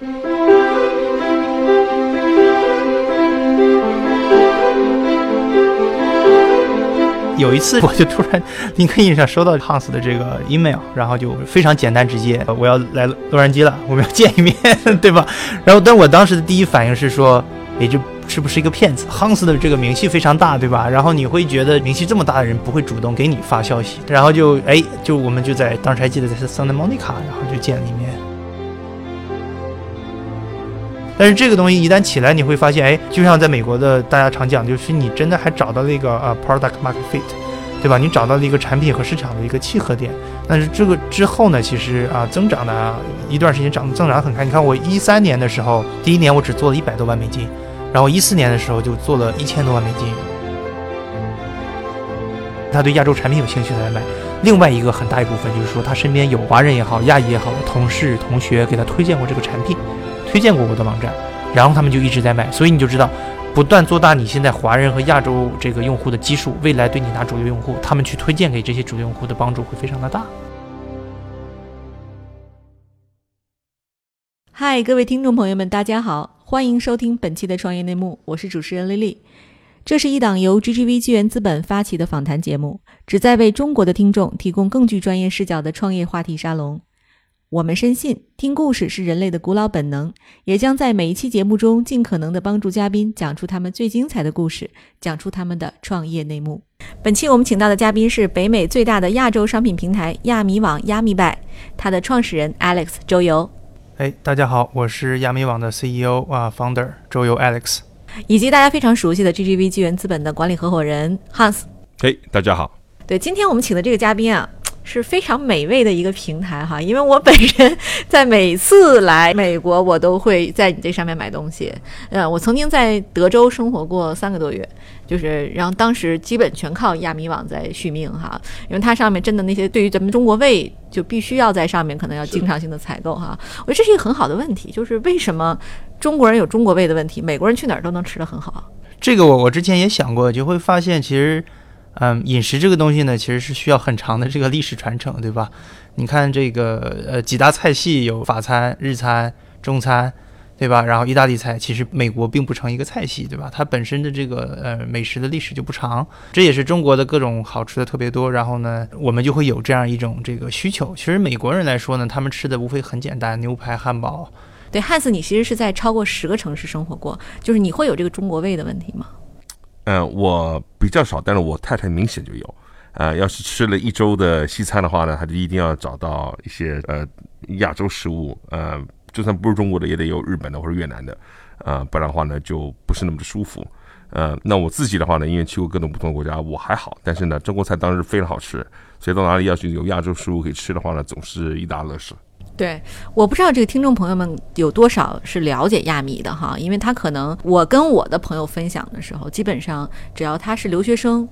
有一次，我就突然林肯印上收到 Hans 的这个 email，然后就非常简单直接，我要来洛杉矶了，我们要见一面，对吧？然后，但我当时的第一反应是说，哎，这是不是一个骗子？Hans 的这个名气非常大，对吧？然后你会觉得名气这么大的人不会主动给你发消息，然后就哎，就我们就在当时还记得在 Santa Monica，然后就见了一面。但是这个东西一旦起来，你会发现，哎，就像在美国的大家常讲，就是你真的还找到了一个呃 product market fit，对吧？你找到了一个产品和市场的一个契合点。但是这个之后呢，其实啊，增长的一段时间涨增长很快。你看我一三年的时候，第一年我只做了一百多万美金，然后一四年的时候就做了一千多万美金。他对亚洲产品有兴趣才买。另外一个很大一部分就是说，他身边有华人也好、亚裔也好同事、同学给他推荐过这个产品。推荐过我的网站，然后他们就一直在买，所以你就知道，不断做大你现在华人和亚洲这个用户的基数，未来对你拿主流用户，他们去推荐给这些主流用户的帮助会非常的大。嗨，各位听众朋友们，大家好，欢迎收听本期的创业内幕，我是主持人丽丽。这是一档由 GGV 纪元资本发起的访谈节目，旨在为中国的听众提供更具专业视角的创业话题沙龙。我们深信，听故事是人类的古老本能，也将在每一期节目中尽可能的帮助嘉宾讲出他们最精彩的故事，讲出他们的创业内幕。本期我们请到的嘉宾是北美最大的亚洲商品平台亚米网亚米拜，它的创始人 Alex 周游。哎，大家好，我是亚米网的 CEO 啊，Founder 周游 Alex，以及大家非常熟悉的 GGV 纪元资本的管理合伙人 Hans。哎，大家好。对，今天我们请的这个嘉宾啊。是非常美味的一个平台哈，因为我本人在每次来美国，我都会在你这上面买东西。呃，我曾经在德州生活过三个多月，就是然后当时基本全靠亚米网在续命哈，因为它上面真的那些对于咱们中国胃就必须要在上面，可能要经常性的采购哈。我觉得这是一个很好的问题，就是为什么中国人有中国胃的问题，美国人去哪儿都能吃得很好。这个我我之前也想过，就会发现其实。嗯，饮食这个东西呢，其实是需要很长的这个历史传承，对吧？你看这个呃几大菜系有法餐、日餐、中餐，对吧？然后意大利菜，其实美国并不成一个菜系，对吧？它本身的这个呃美食的历史就不长，这也是中国的各种好吃的特别多，然后呢，我们就会有这样一种这个需求。其实美国人来说呢，他们吃的无非很简单，牛排、汉堡。对，汉斯，你其实是在超过十个城市生活过，就是你会有这个中国味的问题吗？嗯，我比较少，但是我太太明显就有。呃，要是吃了一周的西餐的话呢，他就一定要找到一些呃亚洲食物，呃，就算不是中国的，也得有日本的或者越南的，呃，不然的话呢，就不是那么的舒服。呃，那我自己的话呢，因为去过各种不同的国家，我还好，但是呢，中国菜当然非常好吃，所以到哪里要是有亚洲食物可以吃的话呢，总是一大乐事。对，我不知道这个听众朋友们有多少是了解亚米的哈，因为他可能我跟我的朋友分享的时候，基本上只要他是留学生，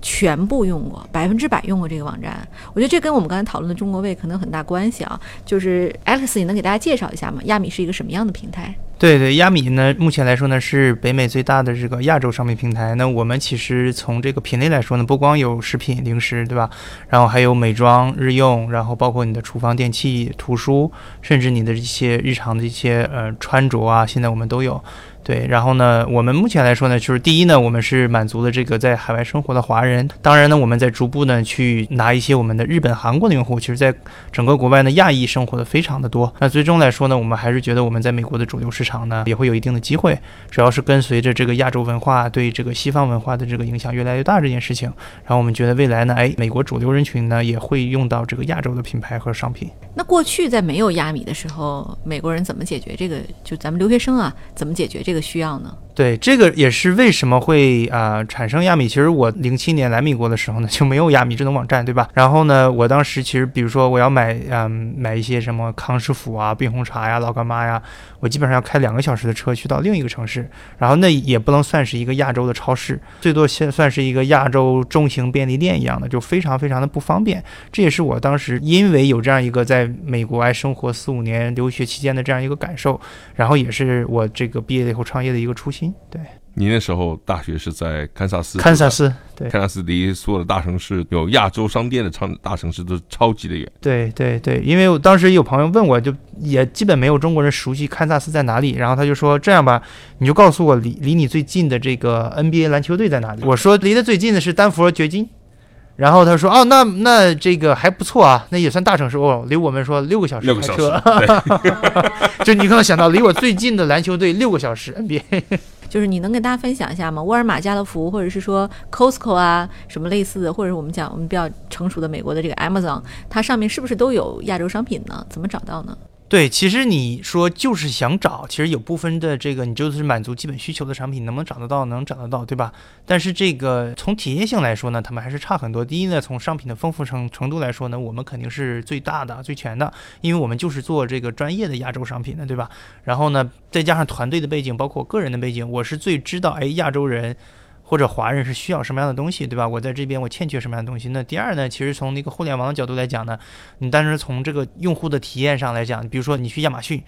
全部用过，百分之百用过这个网站。我觉得这跟我们刚才讨论的中国味可能很大关系啊。就是 Alex，你能给大家介绍一下吗？亚米是一个什么样的平台？对对，亚米呢，目前来说呢是北美最大的这个亚洲商品平台。那我们其实从这个品类来说呢，不光有食品、零食，对吧？然后还有美妆、日用，然后包括你的厨房电器、图书，甚至你的一些日常的一些呃穿着啊，现在我们都有。对，然后呢，我们目前来说呢，就是第一呢，我们是满足了这个在海外生活的华人。当然呢，我们在逐步呢去拿一些我们的日本、韩国的用户。其实，在整个国外呢，亚裔生活的非常的多。那最终来说呢，我们还是觉得我们在美国的主流市场呢，也会有一定的机会。主要是跟随着这个亚洲文化对这个西方文化的这个影响越来越大这件事情。然后我们觉得未来呢，哎，美国主流人群呢也会用到这个亚洲的品牌和商品。那过去在没有亚米的时候，美国人怎么解决这个？就咱们留学生啊，怎么解决这？这个需要呢？对，这个也是为什么会啊产生亚米。其实我零七年来美国的时候呢，就没有亚米智能网站，对吧？然后呢，我当时其实比如说我要买嗯买一些什么康师傅啊、冰红茶呀、老干妈呀，我基本上要开两个小时的车去到另一个城市，然后那也不能算是一个亚洲的超市，最多先算是一个亚洲中型便利店一样的，就非常非常的不方便。这也是我当时因为有这样一个在美国爱生活四五年留学期间的这样一个感受，然后也是我这个毕业以后创业的一个初心。对，你那时候大学是在堪萨斯，堪萨斯，对，堪萨斯离所有的大城市有亚洲商店的超大城市都超级的远。对对对，因为我当时有朋友问我，就也基本没有中国人熟悉堪萨斯在哪里，然后他就说这样吧，你就告诉我离离你最近的这个 NBA 篮球队在哪里。我说离得最近的是丹佛掘金。然后他说：“哦，那那这个还不错啊，那也算大城市。哦，离我们说六个小时六个小时，就你可能想到离我最近的篮球队六个小时 NBA，就是你能跟大家分享一下吗？沃尔玛、家乐福，或者是说 Costco 啊，什么类似的，或者是我们讲我们比较成熟的美国的这个 Amazon，它上面是不是都有亚洲商品呢？怎么找到呢？”对，其实你说就是想找，其实有部分的这个你就是满足基本需求的产品，能不能找得到？能找得到，对吧？但是这个从体验性来说呢，他们还是差很多。第一呢，从商品的丰富程程度来说呢，我们肯定是最大的、最全的，因为我们就是做这个专业的亚洲商品的，对吧？然后呢，再加上团队的背景，包括我个人的背景，我是最知道，哎，亚洲人。或者华人是需要什么样的东西，对吧？我在这边我欠缺什么样的东西？那第二呢？其实从那个互联网的角度来讲呢，你单纯从这个用户的体验上来讲，比如说你去亚马逊，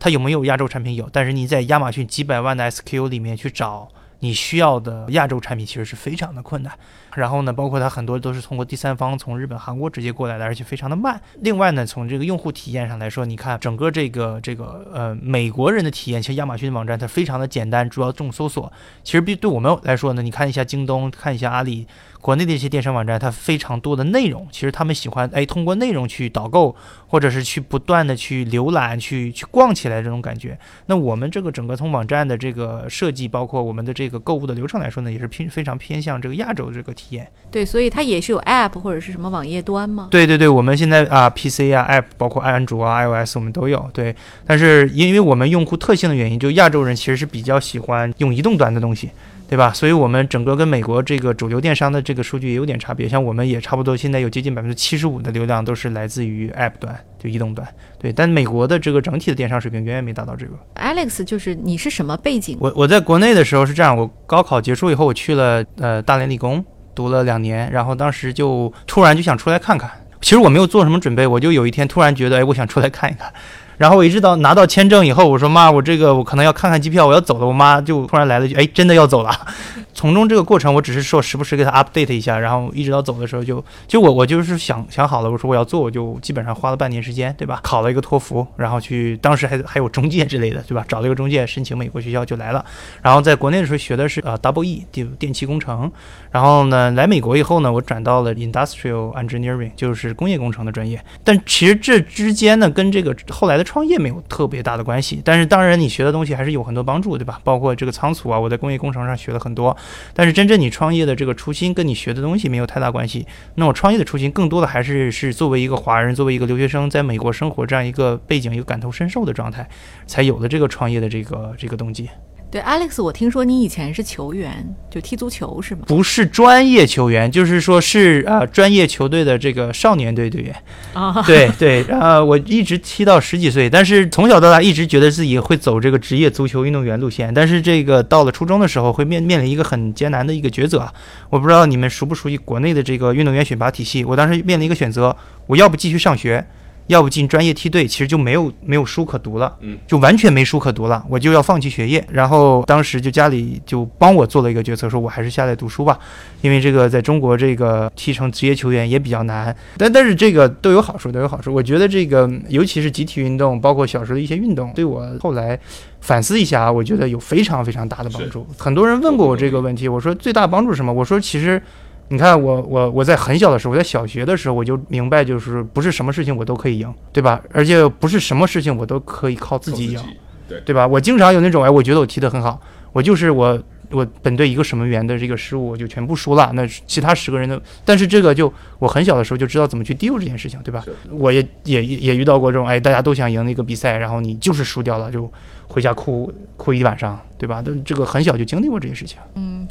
它有没有亚洲产品？有，但是你在亚马逊几百万的 SKU 里面去找你需要的亚洲产品，其实是非常的困难。然后呢，包括它很多都是通过第三方从日本、韩国直接过来的，而且非常的慢。另外呢，从这个用户体验上来说，你看整个这个这个呃美国人的体验，其实亚马逊网站它非常的简单，主要重搜索。其实比对我们来说呢，你看一下京东，看一下阿里。国内的一些电商网站，它非常多的内容，其实他们喜欢哎通过内容去导购，或者是去不断的去浏览、去去逛起来这种感觉。那我们这个整个从网站的这个设计，包括我们的这个购物的流程来说呢，也是偏非常偏向这个亚洲这个体验。对，所以它也是有 App 或者是什么网页端吗？对对对，我们现在啊 PC 啊 App 包括安卓啊 iOS 我们都有。对，但是因为我们用户特性的原因，就亚洲人其实是比较喜欢用移动端的东西。对吧？所以，我们整个跟美国这个主流电商的这个数据也有点差别。像我们也差不多，现在有接近百分之七十五的流量都是来自于 App 端，就移动端。对，但美国的这个整体的电商水平远远没达到这个。Alex，就是你是什么背景？我我在国内的时候是这样，我高考结束以后，我去了呃大连理工读了两年，然后当时就突然就想出来看看。其实我没有做什么准备，我就有一天突然觉得，哎，我想出来看一看。然后我一直到拿到签证以后，我说妈，我这个我可能要看看机票，我要走了。我妈就突然来了句，哎，真的要走了。从中这个过程，我只是说时不时给他 update 一下，然后一直到走的时候，就就我我就是想想好了，我说我要做，我就基本上花了半年时间，对吧？考了一个托福，然后去当时还还有中介之类的，对吧？找了一个中介申请美国学校就来了。然后在国内的时候学的是呃 double E 电电气工程，然后呢来美国以后呢，我转到了 industrial engineering，就是工业工程的专业。但其实这之间呢，跟这个后来的创业没有特别大的关系。但是当然你学的东西还是有很多帮助，对吧？包括这个仓储啊，我在工业工程上学了很多。但是真正你创业的这个初心跟你学的东西没有太大关系。那我创业的初心更多的还是是作为一个华人，作为一个留学生在美国生活这样一个背景，一个感同身受的状态，才有了这个创业的这个这个动机。对，Alex，我听说你以前是球员，就踢足球是吗？不是专业球员，就是说是呃专业球队的这个少年队队员。啊，对对，呃，我一直踢到十几岁，但是从小到大一直觉得自己会走这个职业足球运动员路线。但是这个到了初中的时候，会面面临一个很艰难的一个抉择。我不知道你们熟不熟悉国内的这个运动员选拔体系。我当时面临一个选择，我要不继续上学。要不进专业梯队，其实就没有没有书可读了，嗯，就完全没书可读了，我就要放弃学业。然后当时就家里就帮我做了一个决策，说我还是下来读书吧，因为这个在中国这个踢成职业球员也比较难。但但是这个都有好处，都有好处。我觉得这个尤其是集体运动，包括小时候的一些运动，对我后来反思一下啊，我觉得有非常非常大的帮助。很多人问过我这个问题，我说最大帮助是什么？我说其实。你看我我我在很小的时候，我在小学的时候我就明白，就是不是什么事情我都可以赢，对吧？而且不是什么事情我都可以靠自己赢，对对吧？我经常有那种哎，我觉得我踢得很好，我就是我我本队一个什么员的这个失误，我就全部输了。那其他十个人的，但是这个就我很小的时候就知道怎么去 deal 这件事情，对吧？我也也也遇到过这种哎，大家都想赢一个比赛，然后你就是输掉了，就回家哭哭一晚上，对吧？都这个很小就经历过这些事情，嗯。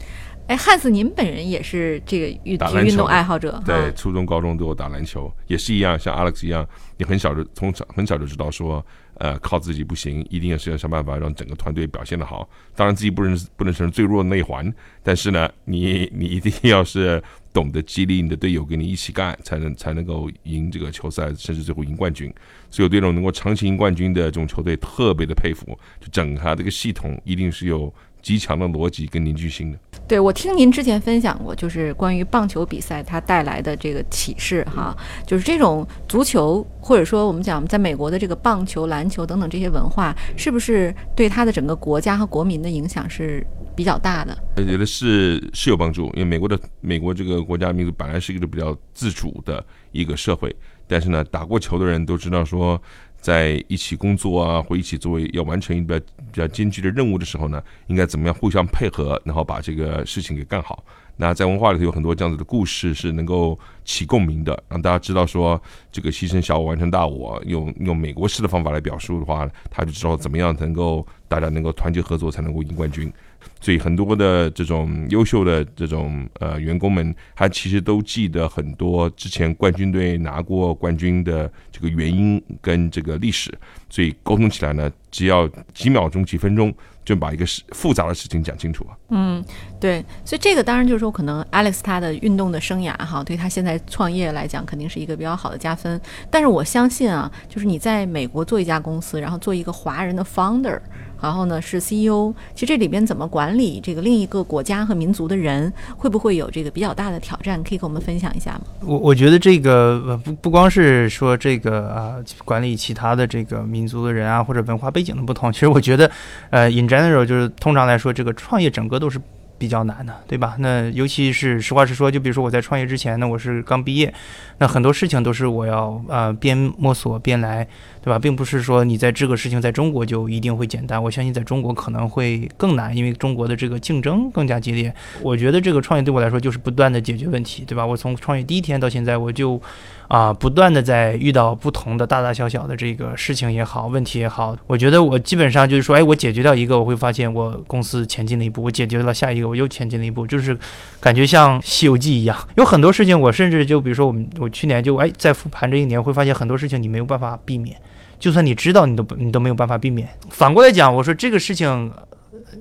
哎，汉斯，您本人也是这个运体育运动爱好者，对，初中、高中都有打篮球，也是一样，像 Alex 一样，你很小就从小很小就知道说，呃，靠自己不行，一定要是要想办法让整个团队表现的好。当然，自己不能不能成最弱的那一环，但是呢，你你一定 要是懂得激励你的队友，跟你一起干，才能才能够赢这个球赛，甚至最后赢冠军。所以，我对这种能够长期赢冠军的这种球队特别的佩服，就整他这个系统一定是有。极强的逻辑跟凝聚性的。对，我听您之前分享过，就是关于棒球比赛它带来的这个启示哈，就是这种足球或者说我们讲在美国的这个棒球、篮球等等这些文化，是不是对它的整个国家和国民的影响是比较大的？我觉得是是有帮助，因为美国的美国这个国家民族本来是一个比较自主的一个社会，但是呢，打过球的人都知道说。在一起工作啊，或一起作为要完成一个比较艰巨的任务的时候呢，应该怎么样互相配合，然后把这个事情给干好。那在文化里头有很多这样子的故事是能够起共鸣的，让大家知道说这个牺牲小我完成大我，用用美国式的方法来表述的话，他就知道怎么样能够大家能够团结合作才能够赢冠军。所以很多的这种优秀的这种呃员工们，他其实都记得很多之前冠军队拿过冠军的这个原因跟这个历史，所以沟通起来呢，只要几秒钟、几分钟就把一个事复杂的事情讲清楚。嗯，对，所以这个当然就是说，可能 Alex 他的运动的生涯哈，对他现在创业来讲，肯定是一个比较好的加分。但是我相信啊，就是你在美国做一家公司，然后做一个华人的 founder。然后呢，是 CEO。其实这里边怎么管理这个另一个国家和民族的人，会不会有这个比较大的挑战？可以跟我们分享一下吗？我我觉得这个不不光是说这个啊，管理其他的这个民族的人啊，或者文化背景的不同。其实我觉得，呃，in general 就是通常来说，这个创业整个都是比较难的，对吧？那尤其是实话实说，就比如说我在创业之前呢，我是刚毕业，那很多事情都是我要呃边摸索边来。对吧，并不是说你在这个事情在中国就一定会简单，我相信在中国可能会更难，因为中国的这个竞争更加激烈。我觉得这个创业对我来说就是不断的解决问题，对吧？我从创业第一天到现在，我就啊不断的在遇到不同的大大小小的这个事情也好，问题也好，我觉得我基本上就是说，哎，我解决掉一个，我会发现我公司前进了一步；我解决了下一个，我又前进了一步，就是感觉像《西游记》一样。有很多事情，我甚至就比如说我们我去年就哎在复盘这一年，会发现很多事情你没有办法避免。就算你知道，你都不你都没有办法避免。反过来讲，我说这个事情，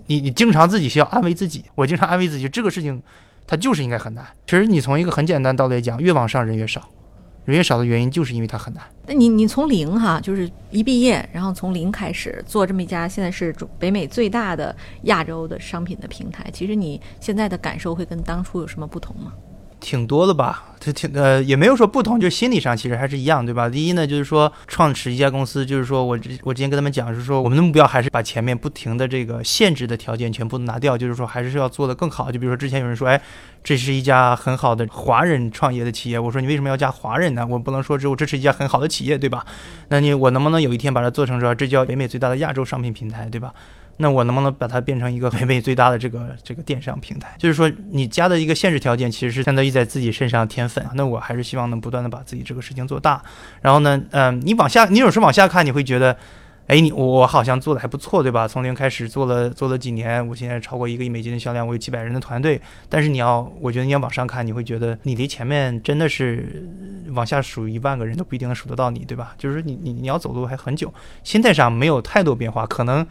你你经常自己需要安慰自己。我经常安慰自己，这个事情它就是应该很难。其实你从一个很简单道理来讲，越往上人越少，人越少的原因就是因为它很难。那你你从零哈，就是一毕业，然后从零开始做这么一家现在是北美最大的亚洲的商品的平台，其实你现在的感受会跟当初有什么不同吗？挺多的吧，它挺呃也没有说不同，就心理上其实还是一样，对吧？第一呢，就是说创始一家公司，就是说我我之前跟他们讲，就是说我们的目标还是把前面不停的这个限制的条件全部拿掉，就是说还是要做的更好。就比如说之前有人说，哎，这是一家很好的华人创业的企业，我说你为什么要加华人呢？我不能说只有这是一家很好的企业，对吧？那你我能不能有一天把它做成说这叫北美最大的亚洲商品平台，对吧？那我能不能把它变成一个 北美最大的这个这个电商平台？就是说，你加的一个限制条件，其实是相当于在自己身上添粉。那我还是希望能不断的把自己这个事情做大。然后呢，嗯，你往下，你有时候往下看，你会觉得，哎，你我好像做的还不错，对吧？从零开始做了做了几年，我现在超过一个亿美金的销量，我有几百人的团队。但是你要，我觉得你要往上看，你会觉得你离前面真的是往下数一万个人都不一定能数得到你，对吧？就是你你你要走路还很久，心态上没有太多变化，可能。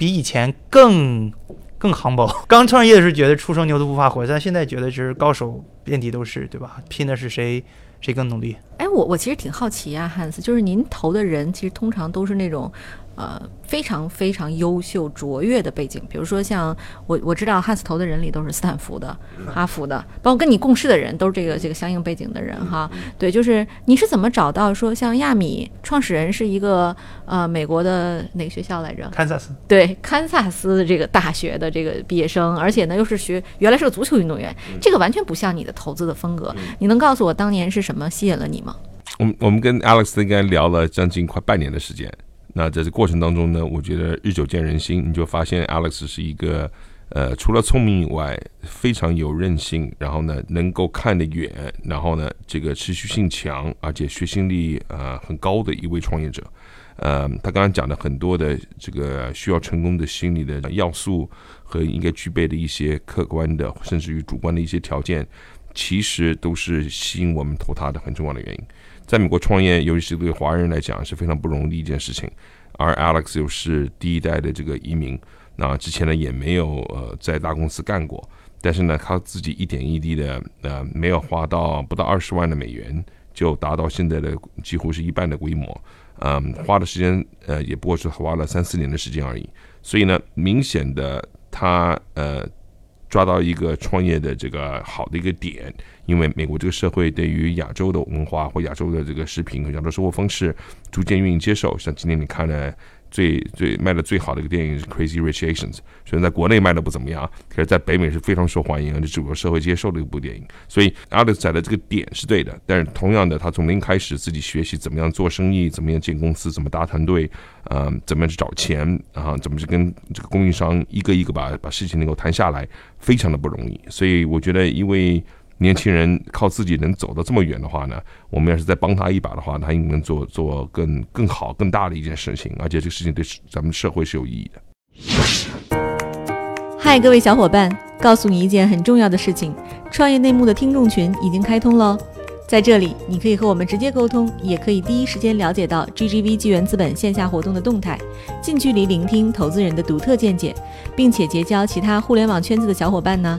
比以前更更含苞。刚创业的时候觉得初生牛犊不怕虎，但现在觉得就是高手遍地都是，对吧？拼的是谁谁更努力。哎，我我其实挺好奇啊，汉斯，就是您投的人其实通常都是那种。呃，非常非常优秀卓越的背景，比如说像我我知道汉斯投的人里都是斯坦福的、哈佛的，包括跟你共事的人都是这个这个相应背景的人哈。对，就是你是怎么找到说像亚米创始人是一个呃美国的哪个学校来着？堪萨斯。对，堪萨斯这个大学的这个毕业生，而且呢又是学原来是个足球运动员，这个完全不像你的投资的风格。你能告诉我当年是什么吸引了你吗？我们我们跟 Alex 应该聊了将近快半年的时间。那在这过程当中呢，我觉得日久见人心，你就发现 Alex 是一个，呃，除了聪明以外，非常有韧性，然后呢，能够看得远，然后呢，这个持续性强，而且学习力呃很高的一位创业者。呃，他刚刚讲的很多的这个需要成功的心理的要素和应该具备的一些客观的甚至于主观的一些条件，其实都是吸引我们投他的很重要的原因。在美国创业，尤其是对华人来讲是非常不容易的一件事情。而 Alex 又是第一代的这个移民，那之前呢也没有呃在大公司干过，但是呢他自己一点一滴的呃没有花到不到二十万的美元，就达到现在的几乎是一半的规模。嗯，花的时间呃也不过是花了三四年的时间而已。所以呢，明显的他呃抓到一个创业的这个好的一个点，因为美国这个社会对于亚洲的文化或亚洲的这个食品和亚洲生活方式逐渐愿意接受。像今天你看呢。最最卖的最好的一个电影是《Crazy Rich Asians》，虽然在国内卖的不怎么样，可是在北美是非常受欢迎，而且整个社会接受的一部电影。所以 Alex 在的这个点是对的，但是同样的，他从零开始自己学习怎么样做生意，怎么样建公司，怎么搭团队，呃，怎么样去找钱啊，怎么去跟这个供应商一个一个把把事情能够谈下来，非常的不容易。所以我觉得，因为年轻人靠自己能走到这么远的话呢，我们要是再帮他一把的话，他应该能做做更更好、更大的一件事情，而且这个事情对咱们社会是有意义的。嗨，各位小伙伴，告诉你一件很重要的事情：创业内幕的听众群已经开通喽！在这里，你可以和我们直接沟通，也可以第一时间了解到 GGV 纪元资本线下活动的动态，近距离聆听投资人的独特见解，并且结交其他互联网圈子的小伙伴呢。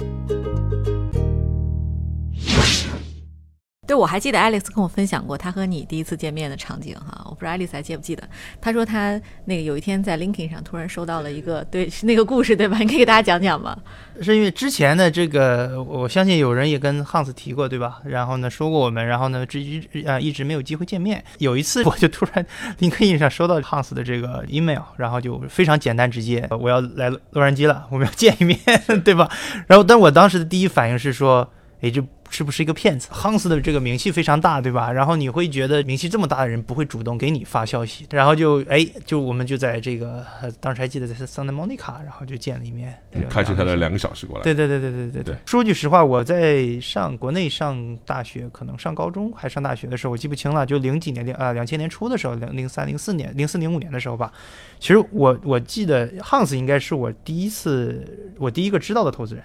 对，我还记得 Alex 跟我分享过他和你第一次见面的场景哈，我不知道 Alex 还记不记得。他说他那个有一天在 LinkedIn 上突然收到了一个，对，是那个故事对吧？你可以给大家讲讲吗？是因为之前的这个，我相信有人也跟 Hans 提过对吧？然后呢说过我们，然后呢直啊一直没有机会见面。有一次我就突然 LinkedIn 上收到 Hans 的这个 email，然后就非常简单直接，我要来洛杉矶了，我们要见一面 对吧？然后但我当时的第一反应是说，哎就是不是一个骗子？Hans 的这个名气非常大，对吧？然后你会觉得名气这么大的人不会主动给你发消息，然后就哎，就我们就在这个当时还记得在 Santa Monica，然后就见了一面，开车开了两个小时过来。对对对对对对对。说句实话，我在上国内上大学，可能上高中还上大学的时候，我记不清了，就零几年零啊两千年初的时候，零零三零四年零四零五年的时候吧。其实我我记得 Hans 应该是我第一次我第一个知道的投资人。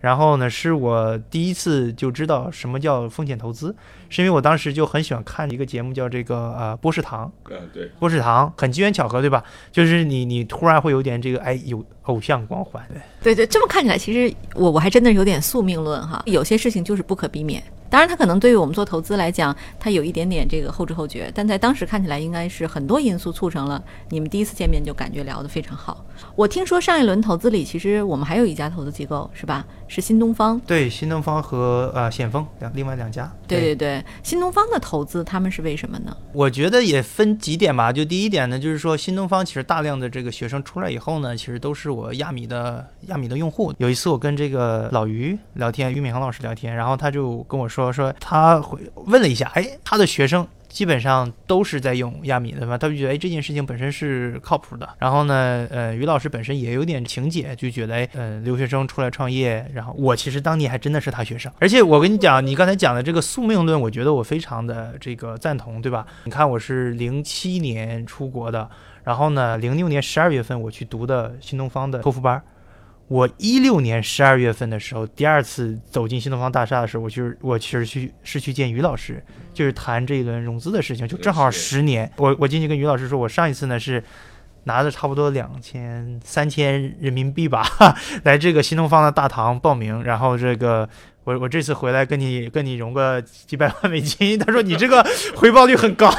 然后呢，是我第一次就知道什么叫风险投资，是因为我当时就很喜欢看一个节目，叫这个呃波士堂。嗯，对，波士堂很机缘巧合，对吧？就是你你突然会有点这个哎有偶像光环。对对，这么看起来，其实我我还真的有点宿命论哈，有些事情就是不可避免。当然，它可能对于我们做投资来讲，它有一点点这个后知后觉，但在当时看起来，应该是很多因素促成了你们第一次见面就感觉聊得非常好。我听说上一轮投资里，其实我们还有一家投资机构，是吧？是新东方。对，新东方和呃险峰两另外两家。对对对，新东方的投资他们是为什么呢？我觉得也分几点吧。就第一点呢，就是说新东方其实大量的这个学生出来以后呢，其实都是我亚米的亚米的用户。有一次我跟这个老于聊天，俞敏洪老师聊天，然后他就跟我说说说他会问了一下，哎，他的学生。基本上都是在用亚米的嘛，他就觉得哎这件事情本身是靠谱的。然后呢，呃，于老师本身也有点情节，就觉得哎，呃，留学生出来创业。然后我其实当年还真的是他学生，而且我跟你讲，你刚才讲的这个宿命论，我觉得我非常的这个赞同，对吧？你看我是零七年出国的，然后呢，零六年十二月份我去读的新东方的托福班。我一六年十二月份的时候，第二次走进新东方大厦的时候，我就是我其实去是去见于老师，就是谈这一轮融资的事情，就正好十年。我我进去跟于老师说，我上一次呢是拿着差不多两千三千人民币吧，来这个新东方的大堂报名，然后这个。我我这次回来跟你跟你融个几百万美金，他说你这个回报率很高。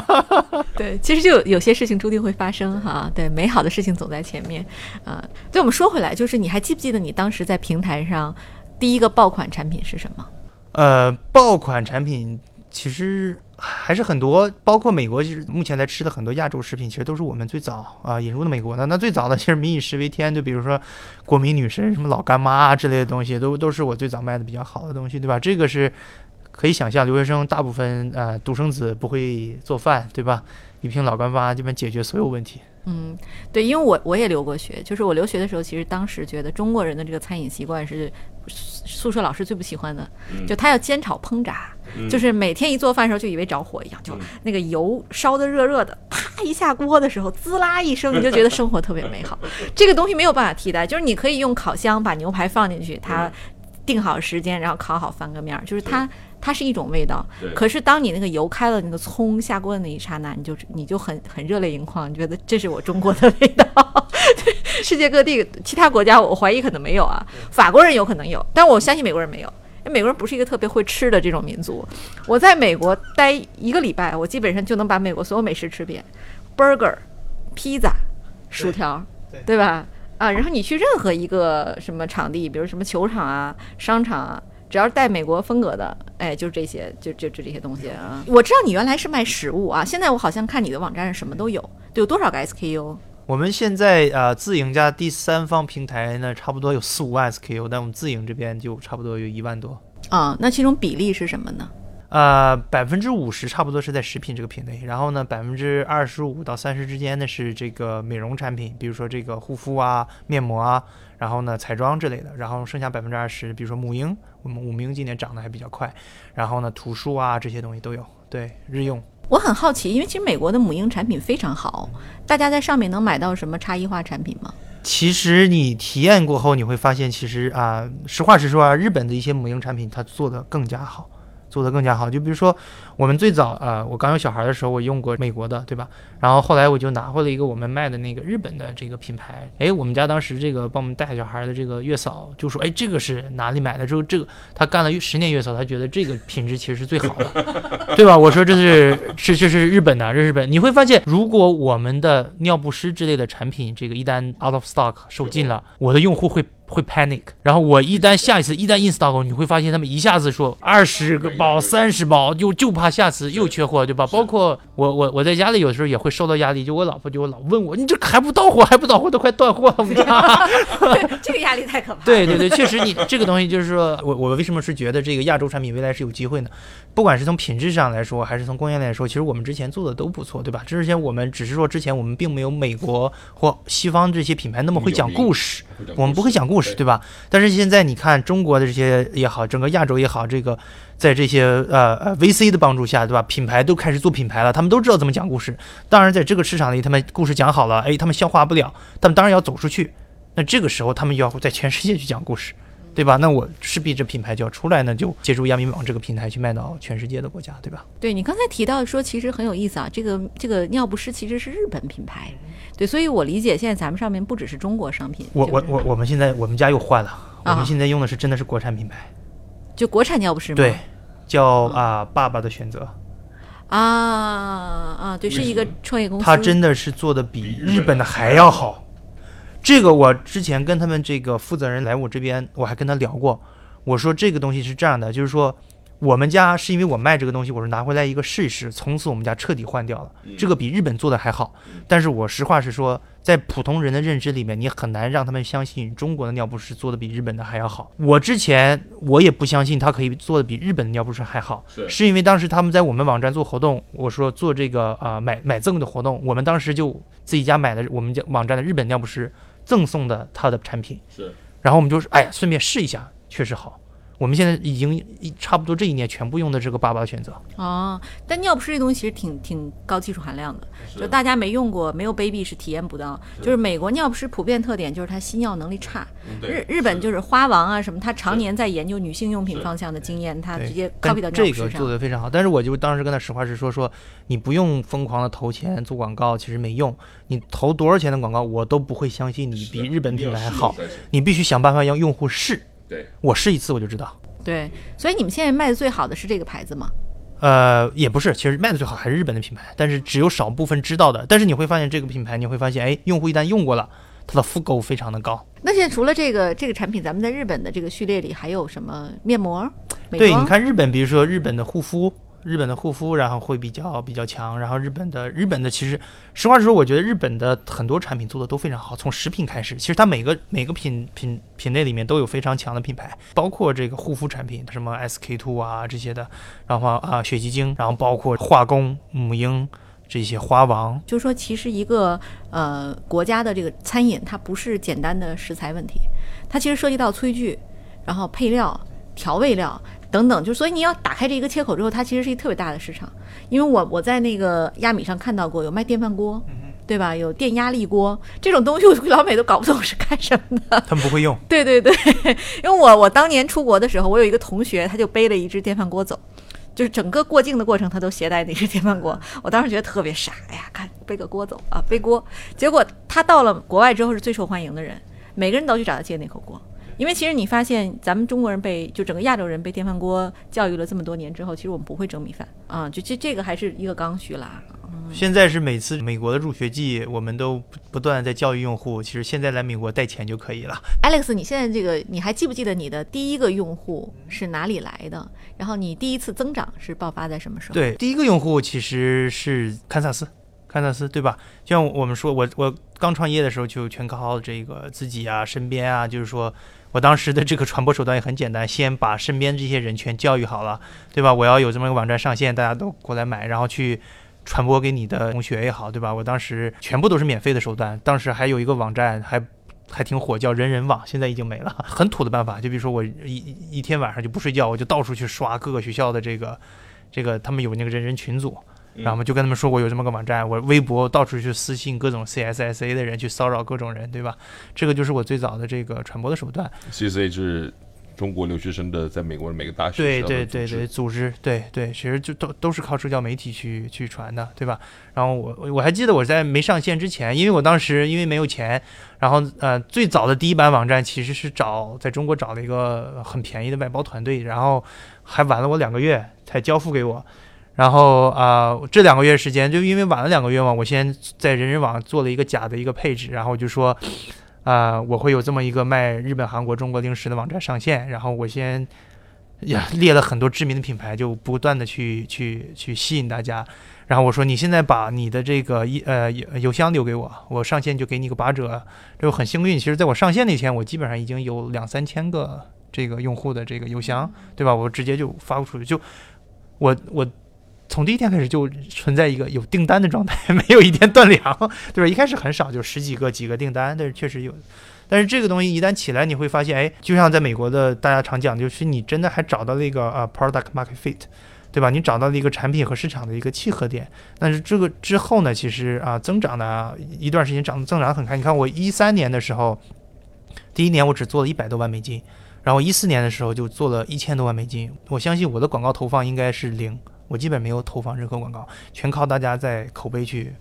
对，其实就有些事情注定会发生哈。对，美好的事情总在前面。啊，对我们说回来，就是你还记不记得你当时在平台上第一个爆款产品是什么？呃，爆款产品其实。还是很多，包括美国，就是目前在吃的很多亚洲食品，其实都是我们最早啊引入的美国的。那最早的其实民以食为天，就比如说国民女神什么老干妈啊之类的东西，都都是我最早卖的比较好的东西，对吧？这个是可以想象，留学生大部分呃独生子不会做饭，对吧？一瓶老干妈基本解决所有问题。嗯，对，因为我我也留过学，就是我留学的时候，其实当时觉得中国人的这个餐饮习惯是宿舍老师最不喜欢的，就他要煎炒烹炸，就是每天一做饭的时候就以为着火一样，就那个油烧的热热的，啪一下锅的时候，滋啦一声，你就觉得生活特别美好。这个东西没有办法替代，就是你可以用烤箱把牛排放进去，它。定好时间，然后烤好翻个面儿，就是它它是一种味道。可是当你那个油开了，那个葱下锅的那一刹那，你就你就很很热泪盈眶，你觉得这是我中国的味道。世界各地其他国家，我怀疑可能没有啊，法国人有可能有，但我相信美国人没有。美国人不是一个特别会吃的这种民族。我在美国待一个礼拜，我基本上就能把美国所有美食吃遍，burger、披萨、薯条，对对吧？啊，然后你去任何一个什么场地，比如什么球场啊、商场啊，只要是带美国风格的，哎，就这些，就就就这些东西啊。我知道你原来是卖食物啊，现在我好像看你的网站上什么都有，对，有多少个 SKU？我们现在呃自营加第三方平台呢，差不多有四五万 SKU，但我们自营这边就差不多有一万多。啊，那其中比例是什么呢？呃，百分之五十差不多是在食品这个品类，然后呢，百分之二十五到三十之间的是这个美容产品，比如说这个护肤啊、面膜啊，然后呢彩妆之类的，然后剩下百分之二十，比如说母婴，我们母婴今年涨得还比较快，然后呢图书啊这些东西都有，对，日用。我很好奇，因为其实美国的母婴产品非常好，大家在上面能买到什么差异化产品吗？其实你体验过后，你会发现，其实啊，实话实说啊，日本的一些母婴产品它做的更加好，做的更加好。就比如说，我们最早啊，我刚有小孩的时候，我用过美国的，对吧？然后后来我就拿回了一个我们卖的那个日本的这个品牌。哎，我们家当时这个帮我们带小孩的这个月嫂就说，哎，这个是哪里买的？之后这个他干了十年月嫂，他觉得这个品质其实是最好的，对吧？我说这是是这是日本的，这是日本。你会发现，如果我们的尿不湿之类的产品，这个一旦 out of stock 售罄了，我的用户会。会 panic，然后我一旦下一次一旦 in stock，你会发现他们一下子说二十个包、三十包，就就怕下次又缺货，对吧？包括我我我在家里有时候也会受到压力，就我老婆就老问我，你这还不到货，还不到货，都快断货了，我们家。这个压力太可怕了。对对对，确实你这个东西就是说我我为什么是觉得这个亚洲产品未来是有机会呢？不管是从品质上来说，还是从供应链来说，其实我们之前做的都不错，对吧？之前我们只是说之前我们并没有美国或西方这些品牌那么会讲故事，我们不会讲故事，对吧？但是现在你看中国的这些也好，整个亚洲也好，这个在这些呃呃 VC 的帮助下，对吧？品牌都开始做品牌了，他们都知道怎么讲故事。当然，在这个市场里，他们故事讲好了，哎，他们消化不了，他们当然要走出去。那这个时候，他们要在全世界去讲故事。对吧？那我势必这品牌就要出来呢，就借助亚米网这个平台去卖到全世界的国家，对吧？对你刚才提到说，其实很有意思啊。这个这个尿不湿其实是日本品牌，对，所以我理解现在咱们上面不只是中国商品。我我就是我我们现在我们家又换了，我啊们现在用的是真的是国产品牌，就国产尿不湿吗？对，叫啊爸爸的选择，啊啊，对，是一个创业公司。它真的是做的比日本的还要好。这个我之前跟他们这个负责人来我这边，我还跟他聊过，我说这个东西是这样的，就是说我们家是因为我卖这个东西，我是拿回来一个试一试，从此我们家彻底换掉了，这个比日本做的还好。但是我实话实说，在普通人的认知里面，你很难让他们相信中国的尿不湿做的比日本的还要好。我之前我也不相信它可以做的比日本的尿不湿还好，是是因为当时他们在我们网站做活动，我说做这个啊、买买赠的活动，我们当时就自己家买的我们家网站的日本尿不湿赠送的他的产品，是然后我们就是，哎呀，顺便试一下，确实好。我们现在已经一差不多这一年全部用的这个爸爸的选择，哦，但尿不湿这东西其实挺挺高技术含量的，就大家没用过，没有 baby 是体验不到。就是美国尿不湿普遍特点就是它吸尿能力差，日日本就是花王啊什么，它常年在研究女性用品方向的经验，它直接 copy 到尿这个不湿上。做的非常好。但是我就当时跟他实话实说，说你不用疯狂的投钱做广告，其实没用。你投多少钱的广告，我都不会相信你比日本品牌还好。你必须想办法让用户试。对，我试一次我就知道。对，所以你们现在卖的最好的是这个牌子吗？呃，也不是，其实卖的最好还是日本的品牌，但是只有少部分知道的。但是你会发现这个品牌，你会发现，哎，用户一旦用过了，它的复购非常的高。那现在除了这个这个产品，咱们在日本的这个序列里还有什么面膜？对，你看日本，比如说日本的护肤，日本的护肤，然后会比较比较强。然后日本的日本的其实，实话实说，我觉得日本的很多产品做的都非常好，从食品开始，其实它每个每个品品品类里面都有非常强的品牌，包括这个护肤产品，什么 SK two 啊这些的，然后啊雪肌精，然后包括化工、母婴这些花王，就是说，其实一个呃国家的这个餐饮，它不是简单的食材问题，它其实涉及到炊具，然后配料、调味料等等。就所以你要打开这一个切口之后，它其实是一个特别大的市场。因为我我在那个亚米上看到过有卖电饭锅，对吧？有电压力锅这种东西，我老美都搞不懂是干什么的。他们不会用。对对对，因为我我当年出国的时候，我有一个同学，他就背了一只电饭锅走，就是整个过境的过程，他都携带那只电饭锅。我当时觉得特别傻，哎呀，看背个锅走啊，背锅。结果他到了国外之后是最受欢迎的人，每个人都去找他借那口锅。因为其实你发现，咱们中国人被就整个亚洲人被电饭锅教育了这么多年之后，其实我们不会蒸米饭啊，就这这个还是一个刚需啦。现在是每次美国的入学季，我们都不断在教育用户，其实现在来美国带钱就可以了。Alex，你现在这个你还记不记得你的第一个用户是哪里来的？然后你第一次增长是爆发在什么时候？对，第一个用户其实是堪萨斯，堪萨斯对吧？就像我们说，我我刚创业的时候就全靠这个自己啊、身边啊，就是说我当时的这个传播手段也很简单，先把身边这些人全教育好了，对吧？我要有这么一个网站上线，大家都过来买，然后去。传播给你的同学也好，对吧？我当时全部都是免费的手段，当时还有一个网站还还挺火，叫人人网，现在已经没了。很土的办法，就比如说我一一天晚上就不睡觉，我就到处去刷各个学校的这个这个，他们有那个人人群组，然后就跟他们说我有这么个网站，我微博到处去私信各种 CSSA 的人，去骚扰各种人，对吧？这个就是我最早的这个传播的手段。CSA 是中国留学生的在美国的每个大学对对对对，组织对对，其实就都都是靠社交媒体去去传的，对吧？然后我我我还记得我在没上线之前，因为我当时因为没有钱，然后呃最早的第一版网站其实是找在中国找了一个很便宜的外包团队，然后还晚了我两个月才交付给我。然后啊、这两个月时间就因为晚了两个月嘛，我先在人人网做了一个假的一个配置，然后就说，啊、我会有这么一个卖日本、韩国、中国零食的网站上线，然后我先呀 列了很多知名的品牌，就不断的去去去吸引大家。然后我说你现在把你的这个一呃邮箱留给我，我上线就给你个八折。这个很幸运，其实在我上线那天，我基本上已经有两三千个这个用户的这个邮箱，对吧？我直接就发不出去，就我我。从第一天开始就存在一个有订单的状态，没有一天断粮，对吧？一开始很少，就十几个、几个订单，但是确实有。但是这个东西一旦起来，你会发现，哎，就像在美国的大家常讲，就是你真的还找到了一个啊、product market fit，对吧？你找到了一个产品和市场的一个契合点。但是这个之后呢，其实啊，增长的一段时间涨增长很快。你看我一三年的时候，第一年我只做了一百多万美金，然后一四年的时候就做了一千多万美金。我相信我的广告投放应该是零，我基本没有投放任何广告，全靠大家在口碑去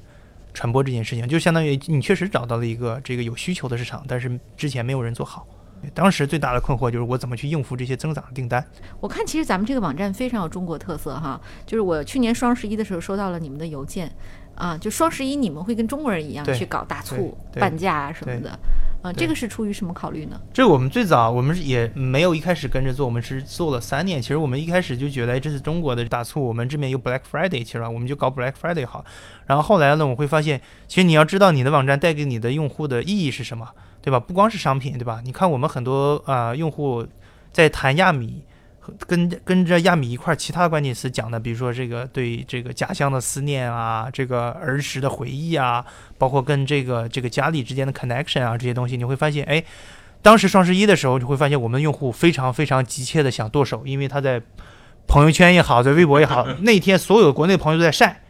传播这件事情，就相当于你确实找到了一个这个有需求的市场，但是之前没有人做好。当时最大的困惑就是我怎么去应付这些增长的订单。我看其实咱们这个网站非常有中国特色哈，就是我去年双十一的时候收到了你们的邮件，啊，就双十一你们会跟中国人一样去搞大促、半价啊什么的，啊，这个是出于什么考虑呢？这个我们最早我们是也没有一开始跟着做，我们是做了三年。其实我们一开始就觉得，哎，这是中国的大促，我们这边有 Black Friday，其实吧，我们就搞 Black Friday 好。然后后来呢，我会发现，其实你要知道你的网站带给你的用户的意义是什么，对吧？不光是商品，对吧？你看我们很多啊、用户在谈亚米。跟跟着亚米一块儿，其他的关键词讲的，比如说这个对这个家乡的思念啊，这个儿时的回忆啊，包括跟这个这个家里之间的 connection 啊，这些东西，你会发现，哎，当时双十一的时候，你会发现我们的用户非常非常急切的想剁手，因为他在朋友圈也好，在微博也好，那天所有国内朋友都在晒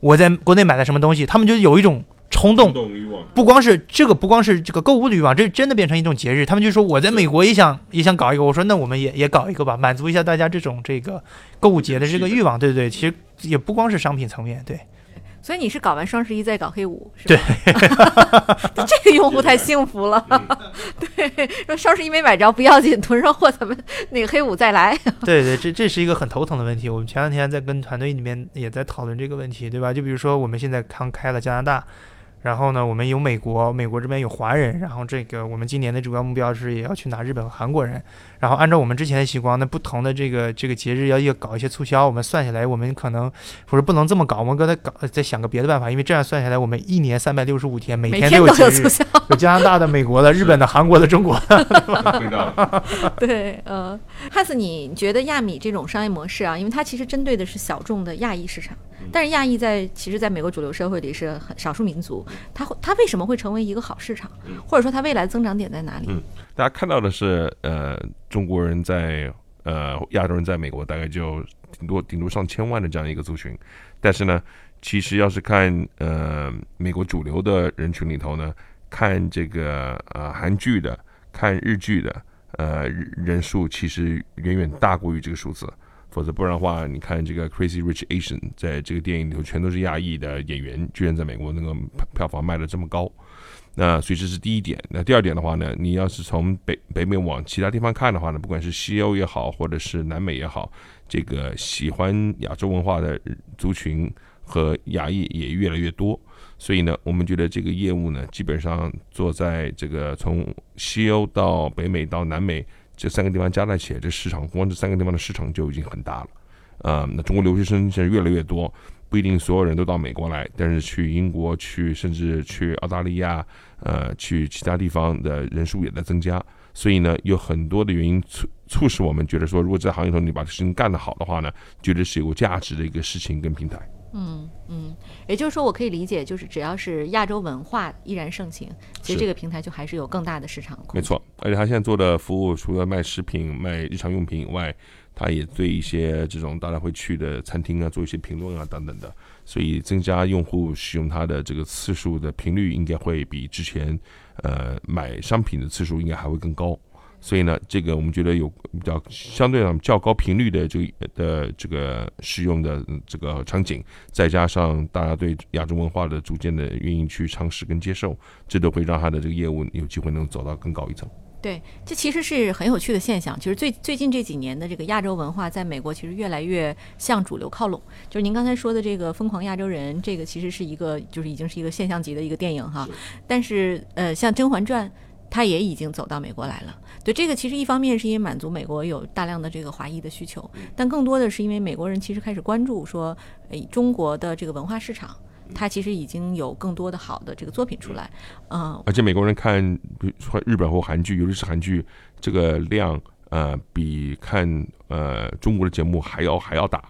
我在国内买了什么东西，他们就有一种冲动，动欲望，不光是这个，不光是这个购物的欲望，这真的变成一种节日。他们就说我在美国也想也想搞一个，我说那我们也也搞一个吧，满足一下大家这种这个购物节的这个欲望，对不对，其实也不光是商品层面，对。所以你是搞完双十一再搞黑五是吧？对，这个用户太幸福了。对，说双十一没买着不要紧，囤上货咱们那个黑五再来。对对，这这是一个很头疼的问题。我们前两天在跟团队里面也在讨论这个问题，对吧？就比如说我们现在刚开了加拿大，然后呢，我们有美国，美国这边有华人，然后这个我们今年的主要目标是也要去拿日本和韩国人。然后按照我们之前的习惯，那不同的这个这个节日要要搞一些促销，我们算下来，我们可能不是不能这么搞，我们刚才搞再想个别的办法，因为这样算下来，我们一年三百六十五天，每每天都有节日有促，销。有加拿大的、美国的、日本的、韩国的、中国的。对的，对，呃，汉斯，你觉得亚米这种商业模式啊，因为它其实针对的是小众的亚裔市场，但是亚裔在其实在美国主流社会里是很少数民族，它会它为什么会成为一个好市场，或者说它未来的增长点在哪里？嗯大家看到的是，呃，中国人在呃，亚洲人在美国大概就顶多顶多上千万的这样一个族群，但是呢，其实要是看呃美国主流的人群里头呢，看这个呃韩剧的、看日剧的，呃人数其实远远大过于这个数字。否则不然的话，你看这个《Crazy Rich Asian》在这个电影里头全都是亚裔的演员，居然在美国那个票房卖的这么高。那所以这是第一点。那第二点的话呢，你要是从北北美往其他地方看的话呢，不管是西欧也好，或者是南美也好，这个喜欢亚洲文化的族群和亚裔也越来越多。所以呢，我们觉得这个业务呢，基本上做在这个从西欧到北美到南美。这三个地方加在一起，这市场光这三个地方的市场就已经很大了，啊，那中国留学生现在越来越多，不一定所有人都到美国来，但是去英国、去甚至去澳大利亚，呃，去其他地方的人数也在增加，所以呢，有很多的原因促促使我们觉得说，如果在行业头你把这事情干得好的话呢，绝对是有价值的一个事情跟平台。嗯嗯，也就是说，我可以理解，就是只要是亚洲文化依然盛行，其实这个平台就还是有更大的市场。没错，而且他现在做的服务，除了卖食品、卖日常用品以外，他也对一些这种大家会去的餐厅啊做一些评论啊等等的，所以增加用户使用它的这个次数的频率，应该会比之前呃买商品的次数应该还会更高。所以呢，这个我们觉得有比较相对上较高频率的这个的这个使用的这个场景，再加上大家对亚洲文化的逐渐的愿意去尝试跟接受，这都会让他的这个业务有机会能走到更高一层。对，这其实是很有趣的现象。就是最最近这几年的这个亚洲文化，在美国其实越来越向主流靠拢。就是您刚才说的这个《疯狂亚洲人》，这个其实是一个就是已经是一个现象级的一个电影哈。但是呃，像《甄嬛传》。它也已经走到美国来了，对这个其实一方面是因为满足美国有大量的这个华裔的需求，但更多的是因为美国人其实开始关注说，诶，中国的这个文化市场，它其实已经有更多的好的这个作品出来，嗯，而且美国人看比日本或韩剧，尤其是韩剧，这个量呃比看呃中国的节目还要还要大，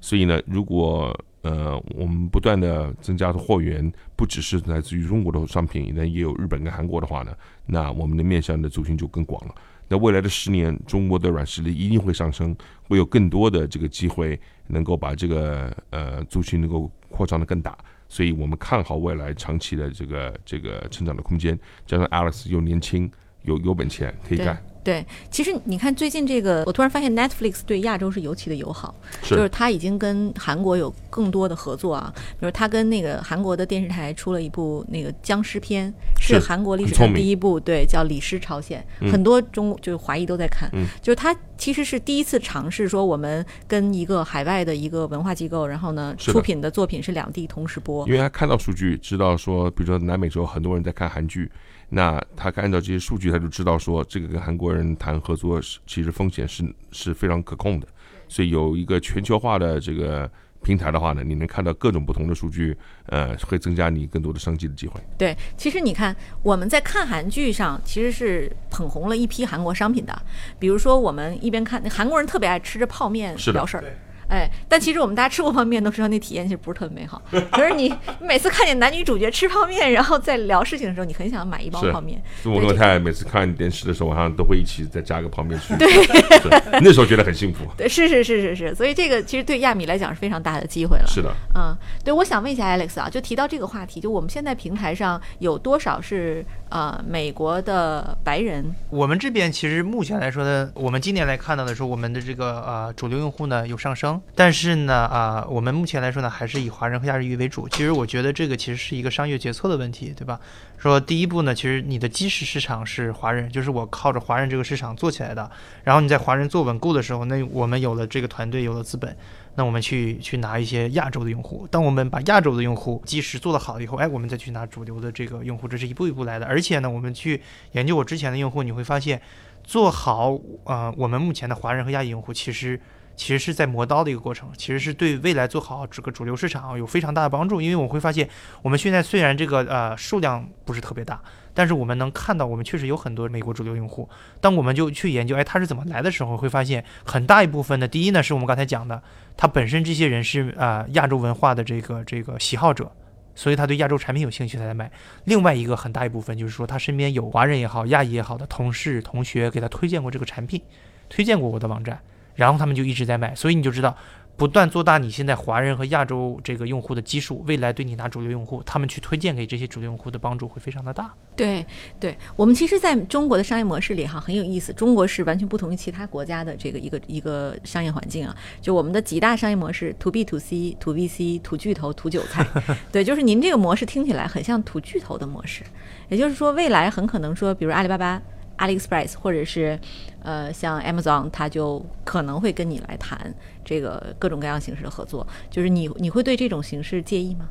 所以呢，如果呃，我们不断的增加的货源，不只是来自于中国的商品，那也有日本跟韩国的话呢，那我们的面向的族群就更广了。那未来的十年，中国的软实力一定会上升，会有更多的这个机会，能够把这个呃族群能够扩张的更大。所以我们看好未来长期的这个这个成长的空间。加上 Alex 又年轻，有有本钱可以干。对，其实你看最近这个，我突然发现 Netflix 对亚洲是尤其的友好，就是他已经跟韩国有更多的合作啊。比如他跟那个韩国的电视台出了一部那个僵尸片，是韩国历史上第一部，对，叫《李尸朝鲜》，很多中就是华裔都在看。就是他其实是第一次尝试说，我们跟一个海外的一个文化机构，然后呢出品的作品是两地同时播。因为他看到数据，知道说，比如说南美洲很多人在看韩剧。那他按照这些数据，他就知道说，这个跟韩国人谈合作是其实风险是是非常可控的。所以有一个全球化的这个平台的话呢，你能看到各种不同的数据，呃，会增加你更多的商机的机会。对，其实你看我们在看韩剧上，其实是捧红了一批韩国商品的。比如说，我们一边看，韩国人特别爱吃着泡面聊事儿。哎，但其实我们大家吃过泡面都知道，那体验其实不是特别美好。可是你 每次看见男女主角吃泡面，然后在聊事情的时候，你很想买一包泡面。我跟我太太每次看电视的时候，晚上都会一起再加个泡面去。对，那时候觉得很幸福。对，是是是是是，所以这个其实对亚米来讲是非常大的机会了。是的，嗯，对，我想问一下 Alex 啊，就提到这个话题，就我们现在平台上有多少是呃美国的白人？我们这边其实目前来说呢，我们今年来看到的时候，我们的这个呃主流用户呢有上升，但是呢。啊，我们目前来说呢，还是以华人和亚裔为主。其实我觉得这个其实是一个商业决策的问题，对吧？说第一步呢，其实你的基石市场是华人，就是我靠着华人这个市场做起来的。然后你在华人做稳固的时候，那我们有了这个团队，有了资本，那我们去去拿一些亚洲的用户。当我们把亚洲的用户基石做得好了以后，哎，我们再去拿主流的这个用户，这是一步一步来的。而且呢，我们去研究我之前的用户，你会发现，做好啊，我们目前的华人和亚裔用户，其实。其实是在磨刀的一个过程，其实是对未来做好这个主流市场有非常大的帮助。因为我会发现，我们现在虽然这个呃数量不是特别大，但是我们能看到，我们确实有很多美国主流用户。当我们就去研究，哎，他是怎么来的时候，会发现很大一部分的，第一呢，是我们刚才讲的，他本身这些人是啊亚洲文化的这个这个喜好者，所以他对亚洲产品有兴趣他才买。另外一个很大一部分就是说，他身边有华人也好、亚裔也好的同事、同学给他推荐过这个产品，推荐过我的网站。然后他们就一直在卖，所以你就知道。不断做大你现在华人和亚洲这个用户的基数，未来对你拿主流用户，他们去推荐给这些主流用户的帮助会非常的大。对，对我们其实在中国的商业模式里哈很有意思，中国是完全不同于其他国家的这个一个一个商业环境啊。就我们的几大商业模式，to B to C、to VC、to 巨头、to 韭菜。对，就是您这个模式听起来很像土巨头的模式，也就是说未来很可能说，比如阿里巴巴。AliExpress 或者是，呃，像 Amazon，它就可能会跟你来谈这个各种各样形式的合作。就是你你会对这种形式介意吗？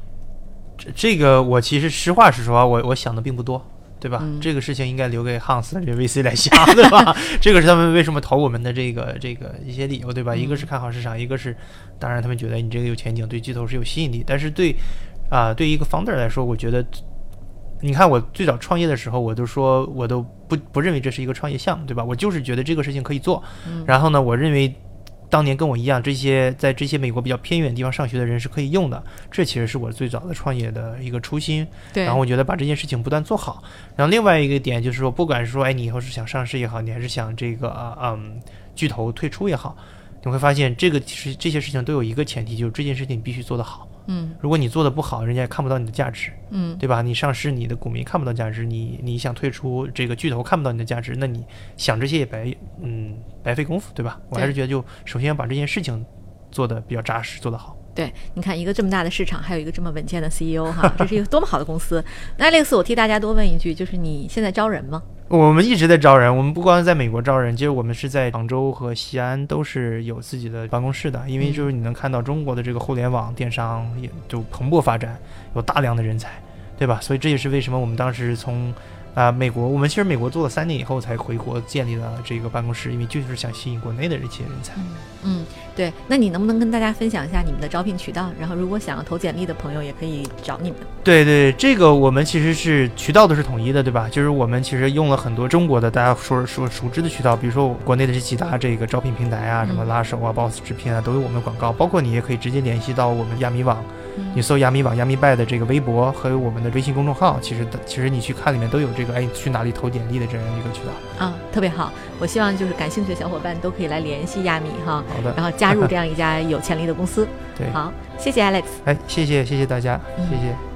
这这个我其实实话实说，我我想的并不多，对吧？这个事情应该留给 Hans 这 VC 来想，对吧？这个是他们为什么投我们的这个这个一些理由，对吧？一个是看好市场，一个是当然他们觉得你这个有前景，对巨头是有吸引力。但是对啊，对一个 founder 来说，我觉得。你看，我最早创业的时候，我都说我都不不认为这是一个创业项目，对吧？我就是觉得这个事情可以做。然后呢，我认为当年跟我一样，这些在这些美国比较偏远地方上学的人是可以用的。这其实是我最早的创业的一个初心。对。然后我觉得把这件事情不断做好。然后另外一个点就是说，不管是说，哎，你以后是想上市也好，你还是想这个嗯巨头退出也好，你会发现这个其实这些事情都有一个前提，就是这件事情必须做得好。嗯，如果你做的不好，人家也看不到你的价值，嗯，对吧？你上市，你的股民看不到价值，你你想退出这个巨头看不到你的价值，那你想这些也白，嗯，白费功夫，对吧？我还是觉得，就首先要把这件事情做的比较扎实，做得好。对，你看一个这么大的市场，还有一个这么稳健的 CEO 哈，这是一个多么好的公司。那 Alex，我替大家多问一句，就是你现在招人吗？我们一直在招人，我们不光在美国招人，其实我们是在杭州和西安都是有自己的办公室的。因为就是你能看到中国的这个互联网电商也就蓬勃发展，有大量的人才，对吧？所以这也是为什么我们当时从。啊，美国，我们其实美国做了三年以后才回国建立了这个办公室，因为就是想吸引国内的这些人才。嗯，对。那你能不能跟大家分享一下你们的招聘渠道？然后，如果想要投简历的朋友，也可以找你们。对对，这个我们其实是渠道都是统一的，对吧？就是我们其实用了很多中国的大家说说熟知的渠道，比如说国内的这几大这个招聘平台啊，什么拉手啊、Boss 直聘啊，都有我们的广告。包括你也可以直接联系到我们亚米网。你搜亚米网、亚米拜的这个微博和我们的微信公众号，其实其实你去看里面都有这个，哎，去哪里投简历的这样一个渠道啊，特别好。我希望就是感兴趣的小伙伴都可以来联系亚米哈，好的，然后加入这样一家有潜力的公司。对，好，谢谢 Alex，哎，谢谢谢谢大家，谢谢。